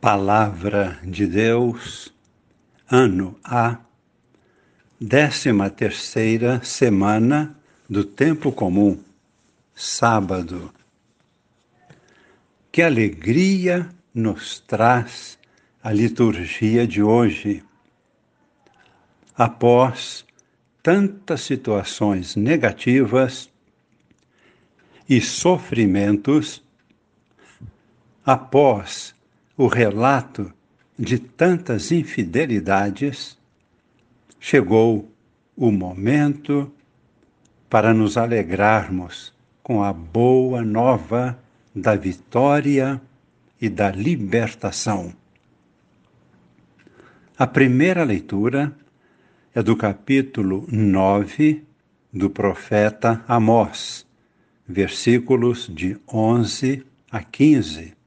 Palavra de Deus, ano A, décima terceira semana do Tempo Comum, sábado. Que alegria nos traz a liturgia de hoje. Após tantas situações negativas e sofrimentos, após o relato de tantas infidelidades, chegou o momento para nos alegrarmos com a boa nova da vitória e da libertação. A primeira leitura é do capítulo 9 do profeta Amós, versículos de 11 a 15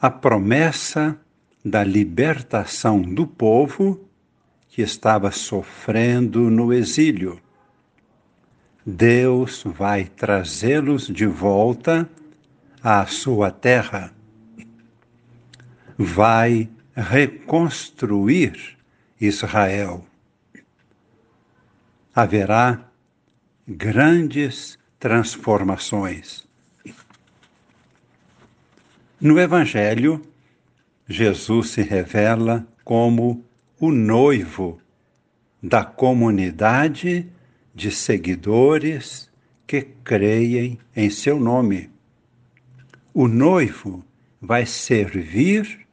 a promessa da libertação do povo que estava sofrendo no exílio. Deus vai trazê-los de volta à sua terra. Vai reconstruir Israel. Haverá grandes transformações. No Evangelho, Jesus se revela como o noivo da comunidade de seguidores que creem em seu nome. O noivo vai servir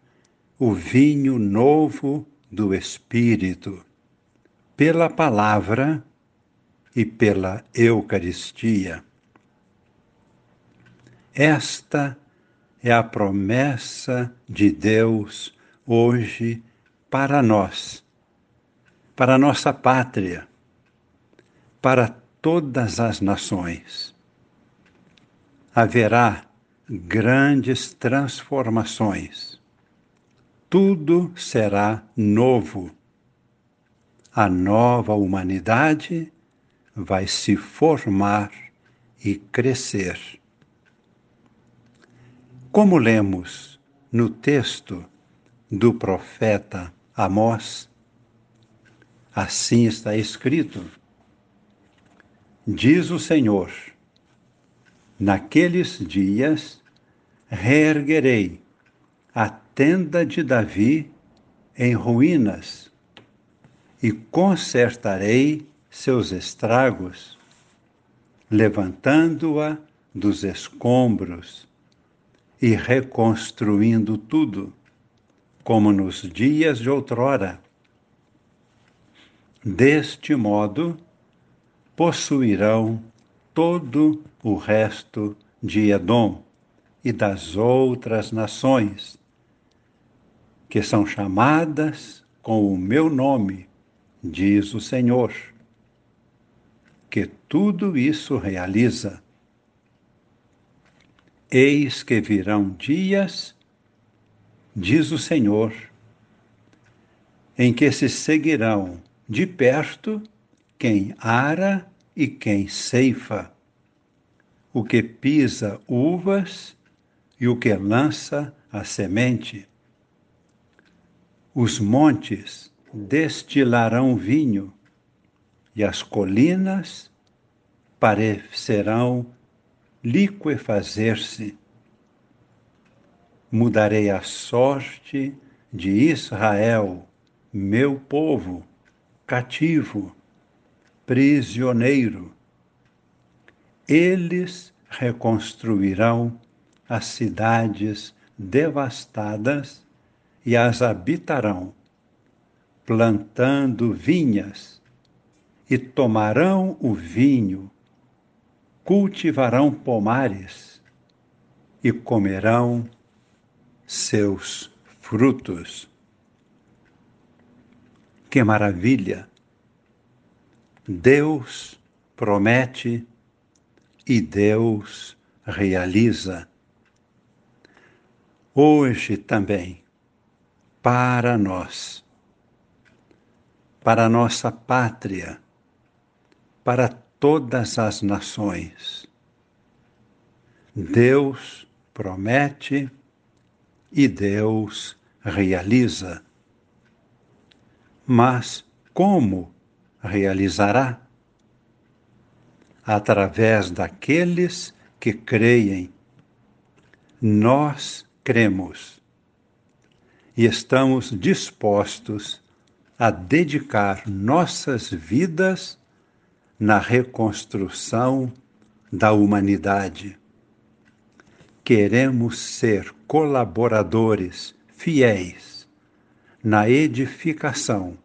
o vinho novo do Espírito pela palavra e pela Eucaristia. Esta é a promessa de Deus hoje para nós, para a nossa pátria, para todas as nações. Haverá grandes transformações. Tudo será novo. A nova humanidade vai se formar e crescer. Como lemos no texto do profeta Amós, assim está escrito: Diz o Senhor, naqueles dias reerguerei a tenda de Davi em ruínas e consertarei seus estragos, levantando-a dos escombros e reconstruindo tudo, como nos dias de outrora. Deste modo, possuirão todo o resto de Edom e das outras nações, que são chamadas com o meu nome, diz o Senhor, que tudo isso realiza Eis que virão dias, diz o Senhor, em que se seguirão de perto quem ara e quem ceifa, o que pisa uvas e o que lança a semente. Os montes destilarão vinho e as colinas parecerão liquefazer-se. Mudarei a sorte de Israel, meu povo, cativo, prisioneiro. Eles reconstruirão as cidades devastadas e as habitarão, plantando vinhas, e tomarão o vinho cultivarão pomares e comerão seus frutos. Que maravilha! Deus promete e Deus realiza. Hoje também, para nós, para nossa pátria, para todas as nações. Deus promete e Deus realiza. Mas como realizará? Através daqueles que creem. Nós cremos e estamos dispostos a dedicar nossas vidas na reconstrução da humanidade. Queremos ser colaboradores fiéis na edificação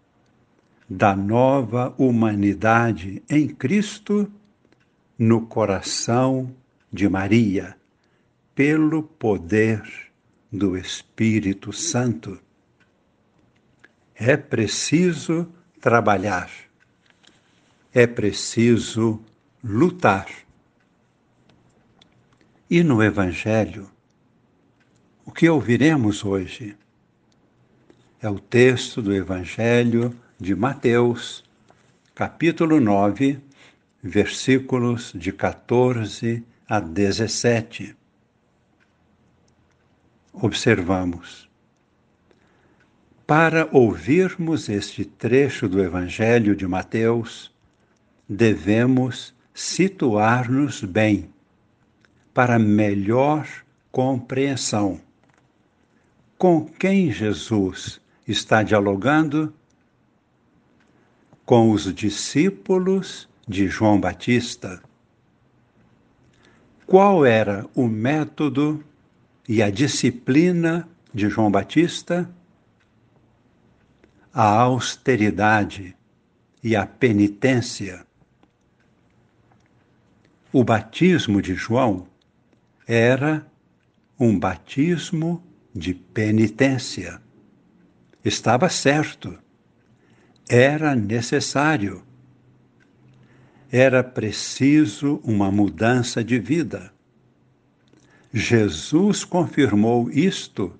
da nova humanidade em Cristo no coração de Maria, pelo poder do Espírito Santo. É preciso trabalhar, é preciso lutar. E no Evangelho, o que ouviremos hoje é o texto do Evangelho de Mateus, capítulo 9, versículos de 14 a 17. Observamos. Para ouvirmos este trecho do Evangelho de Mateus, devemos situar-nos bem para melhor compreensão. Com quem Jesus está dialogando? Com os discípulos de João Batista. Qual era o método e a disciplina de João Batista? A austeridade e a penitência. O batismo de João era um batismo de penitência. Estava certo. Era necessário era preciso uma mudança de vida. Jesus confirmou isto.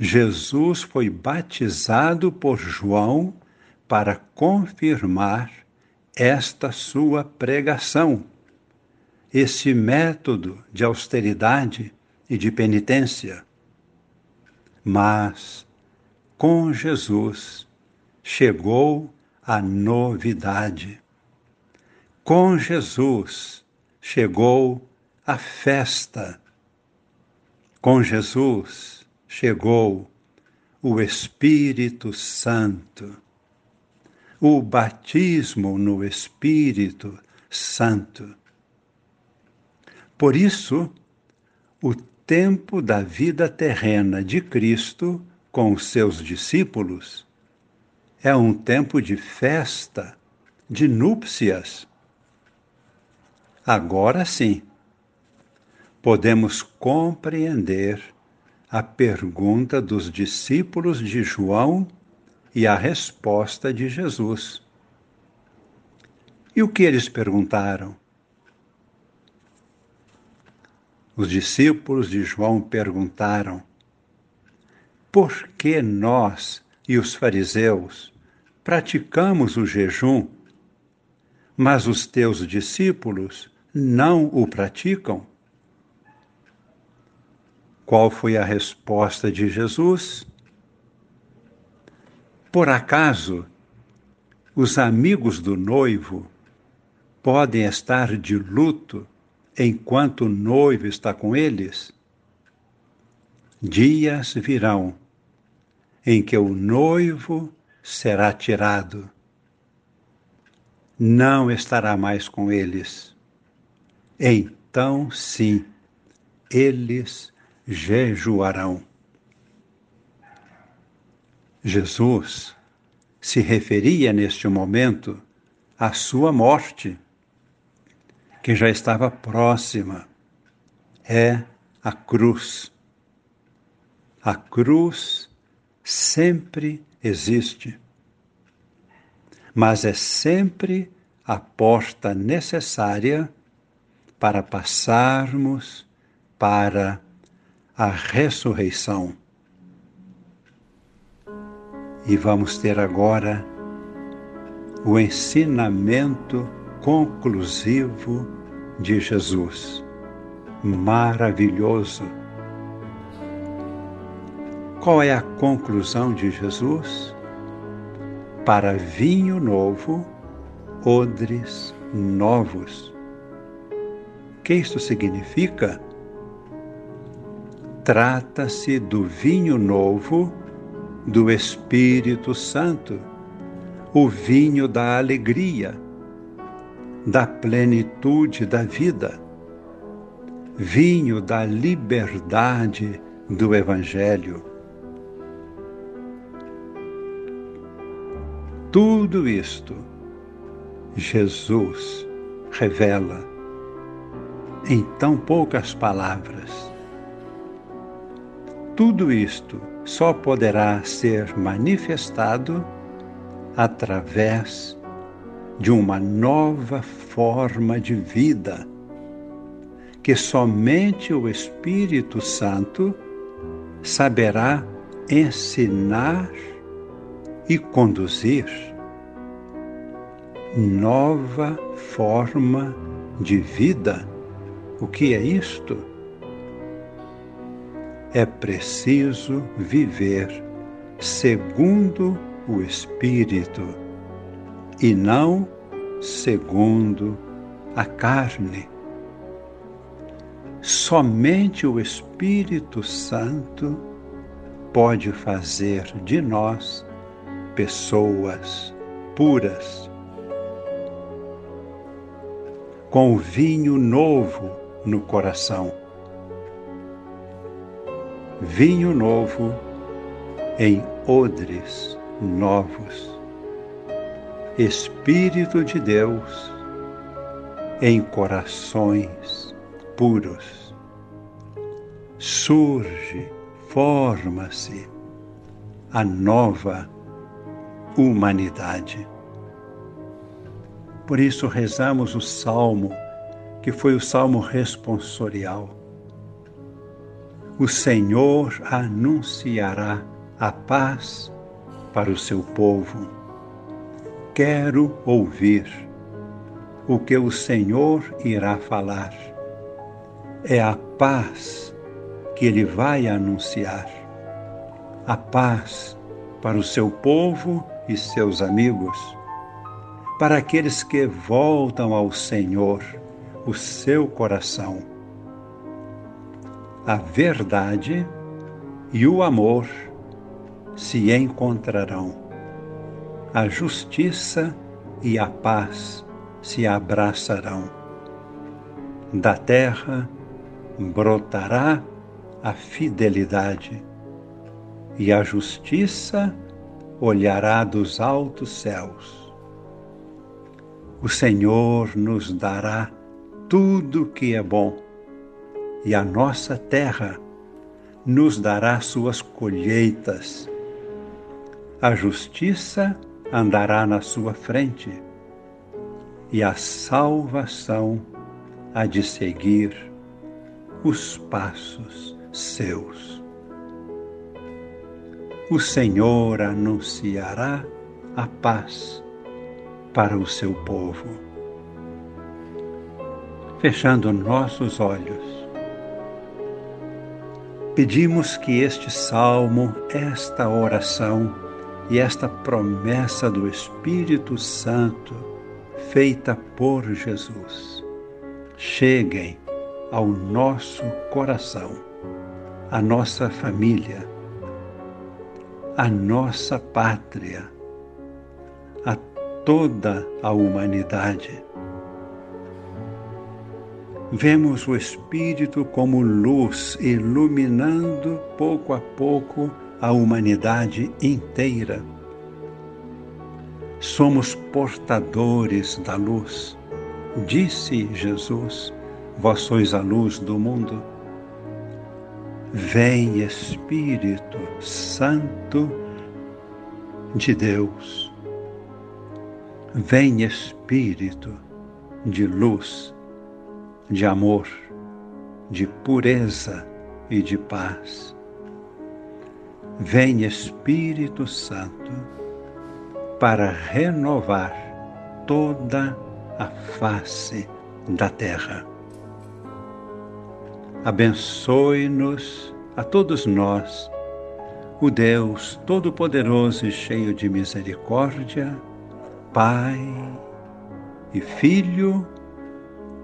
Jesus foi batizado por João para confirmar esta sua pregação, esse método de austeridade e de penitência. Mas, com Jesus, chegou a novidade. Com Jesus chegou a festa. Com Jesus chegou o Espírito Santo. O batismo no Espírito Santo. Por isso, o tempo da vida terrena de Cristo com os seus discípulos é um tempo de festa, de núpcias Agora sim, podemos compreender a pergunta dos discípulos de João e a resposta de Jesus. E o que eles perguntaram? Os discípulos de João perguntaram: Por que nós e os fariseus praticamos o jejum, mas os teus discípulos não o praticam? Qual foi a resposta de Jesus? Por acaso, os amigos do noivo podem estar de luto enquanto o noivo está com eles? Dias virão em que o noivo será tirado. Não estará mais com eles então sim, eles jejuarão. Jesus se referia neste momento à sua morte, que já estava próxima. É a cruz. A cruz sempre existe, mas é sempre a porta necessária para passarmos para a ressurreição. E vamos ter agora o ensinamento conclusivo de Jesus. Maravilhoso. Qual é a conclusão de Jesus? Para vinho novo, odres novos. O que isto significa? Trata-se do vinho novo do Espírito Santo, o vinho da alegria, da plenitude da vida, vinho da liberdade do Evangelho. Tudo isto Jesus revela em tão poucas palavras. Tudo isto só poderá ser manifestado através de uma nova forma de vida que somente o Espírito Santo saberá ensinar e conduzir. Nova forma de vida. O que é isto? É preciso viver segundo o Espírito e não segundo a carne. Somente o Espírito Santo pode fazer de nós pessoas puras, com vinho novo no coração vinho novo em odres novos. Espírito de Deus em corações puros. Surge, forma-se a nova humanidade. Por isso rezamos o salmo, que foi o salmo responsorial o Senhor anunciará a paz para o seu povo. Quero ouvir o que o Senhor irá falar. É a paz que ele vai anunciar. A paz para o seu povo e seus amigos, para aqueles que voltam ao Senhor, o seu coração a verdade e o amor se encontrarão. A justiça e a paz se abraçarão. Da terra brotará a fidelidade, e a justiça olhará dos altos céus. O Senhor nos dará tudo que é bom e a nossa terra nos dará suas colheitas. A justiça andará na sua frente e a salvação há de seguir os passos seus. O Senhor anunciará a paz para o seu povo. Fechando nossos olhos, Pedimos que este salmo, esta oração e esta promessa do Espírito Santo, feita por Jesus, cheguem ao nosso coração, à nossa família, à nossa pátria, a toda a humanidade Vemos o Espírito como luz iluminando pouco a pouco a humanidade inteira. Somos portadores da luz. Disse Jesus: Vós sois a luz do mundo. Vem Espírito Santo de Deus. Vem Espírito de luz de amor, de pureza e de paz. Vem Espírito Santo para renovar toda a face da terra. Abençoe-nos a todos nós o Deus Todo-Poderoso e cheio de misericórdia, Pai e Filho